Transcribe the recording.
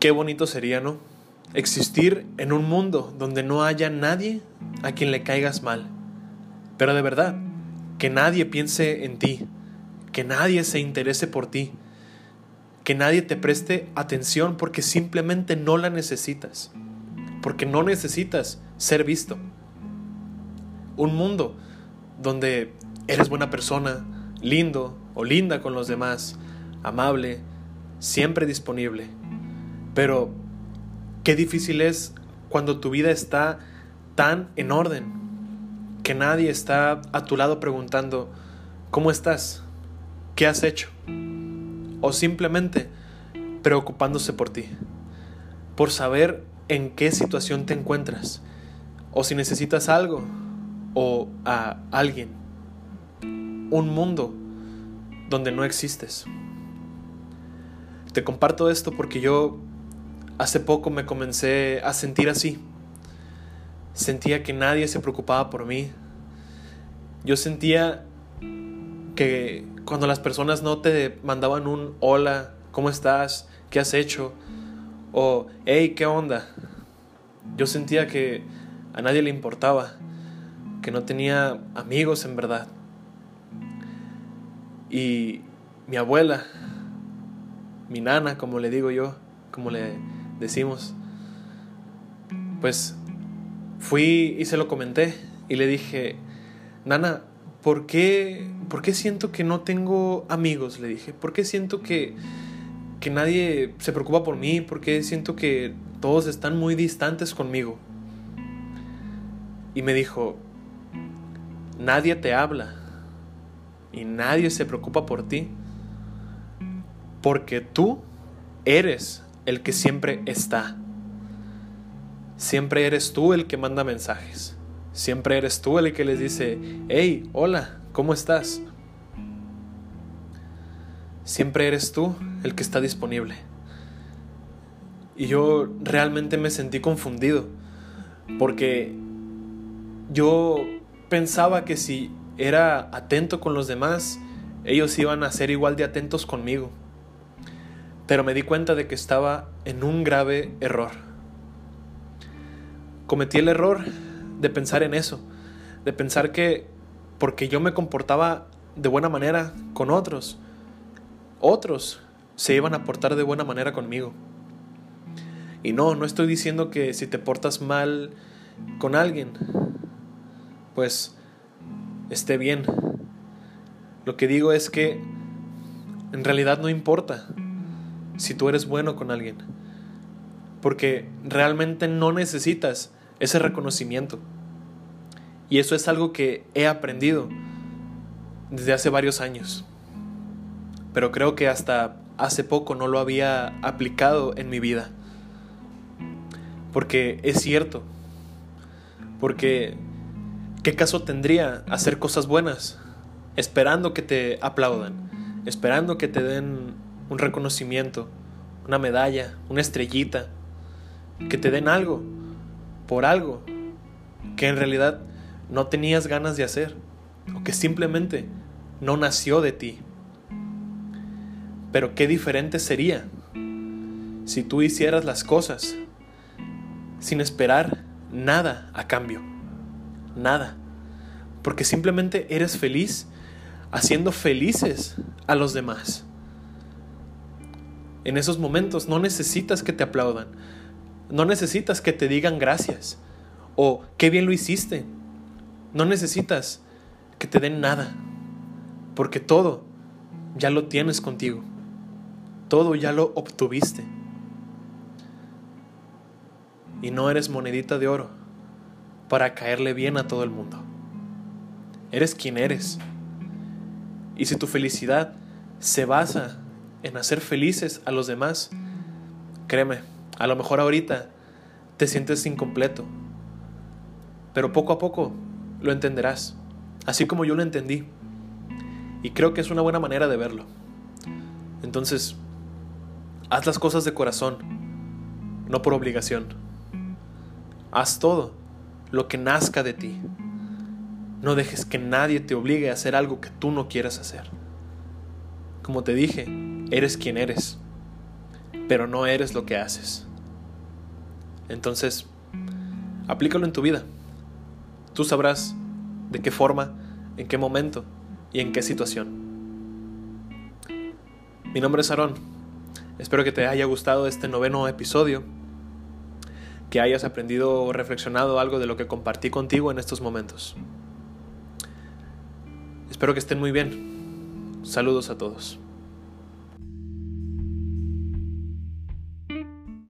Qué bonito sería, ¿no? Existir en un mundo donde no haya nadie a quien le caigas mal. Pero de verdad, que nadie piense en ti, que nadie se interese por ti, que nadie te preste atención porque simplemente no la necesitas, porque no necesitas ser visto. Un mundo donde eres buena persona, lindo o linda con los demás, amable, siempre disponible. Pero qué difícil es cuando tu vida está tan en orden, que nadie está a tu lado preguntando, ¿cómo estás? ¿Qué has hecho? O simplemente preocupándose por ti, por saber en qué situación te encuentras, o si necesitas algo, o a alguien. Un mundo donde no existes. Te comparto esto porque yo hace poco me comencé a sentir así. Sentía que nadie se preocupaba por mí. Yo sentía que cuando las personas no te mandaban un hola, ¿cómo estás? ¿Qué has hecho? O hey, ¿qué onda? Yo sentía que a nadie le importaba, que no tenía amigos en verdad. Y mi abuela, mi nana, como le digo yo, como le decimos, pues fui y se lo comenté y le dije, nana, ¿por qué, ¿por qué siento que no tengo amigos? Le dije, ¿por qué siento que, que nadie se preocupa por mí? ¿Por qué siento que todos están muy distantes conmigo? Y me dijo, nadie te habla y nadie se preocupa por ti, porque tú eres el que siempre está. Siempre eres tú el que manda mensajes. Siempre eres tú el que les dice, hey, hola, ¿cómo estás? Siempre eres tú el que está disponible. Y yo realmente me sentí confundido, porque yo pensaba que si era atento con los demás, ellos iban a ser igual de atentos conmigo. Pero me di cuenta de que estaba en un grave error. Cometí el error de pensar en eso, de pensar que porque yo me comportaba de buena manera con otros, otros se iban a portar de buena manera conmigo. Y no, no estoy diciendo que si te portas mal con alguien, pues esté bien. Lo que digo es que en realidad no importa si tú eres bueno con alguien, porque realmente no necesitas ese reconocimiento. Y eso es algo que he aprendido desde hace varios años. Pero creo que hasta hace poco no lo había aplicado en mi vida. Porque es cierto. Porque ¿qué caso tendría hacer cosas buenas esperando que te aplaudan, esperando que te den un reconocimiento, una medalla, una estrellita, que te den algo por algo que en realidad no tenías ganas de hacer o que simplemente no nació de ti. Pero qué diferente sería si tú hicieras las cosas sin esperar nada a cambio. Nada. Porque simplemente eres feliz haciendo felices a los demás. En esos momentos no necesitas que te aplaudan. No necesitas que te digan gracias o qué bien lo hiciste. No necesitas que te den nada, porque todo ya lo tienes contigo. Todo ya lo obtuviste. Y no eres monedita de oro para caerle bien a todo el mundo. Eres quien eres. Y si tu felicidad se basa en hacer felices a los demás, créeme, a lo mejor ahorita te sientes incompleto, pero poco a poco lo entenderás, así como yo lo entendí. Y creo que es una buena manera de verlo. Entonces, haz las cosas de corazón, no por obligación. Haz todo lo que nazca de ti. No dejes que nadie te obligue a hacer algo que tú no quieras hacer. Como te dije, eres quien eres. pero no eres lo que haces. Entonces, aplícalo en tu vida. Tú sabrás de qué forma, en qué momento y en qué situación. Mi nombre es Aarón. Espero que te haya gustado este noveno episodio, que hayas aprendido o reflexionado algo de lo que compartí contigo en estos momentos. Espero que estén muy bien. Saludos a todos.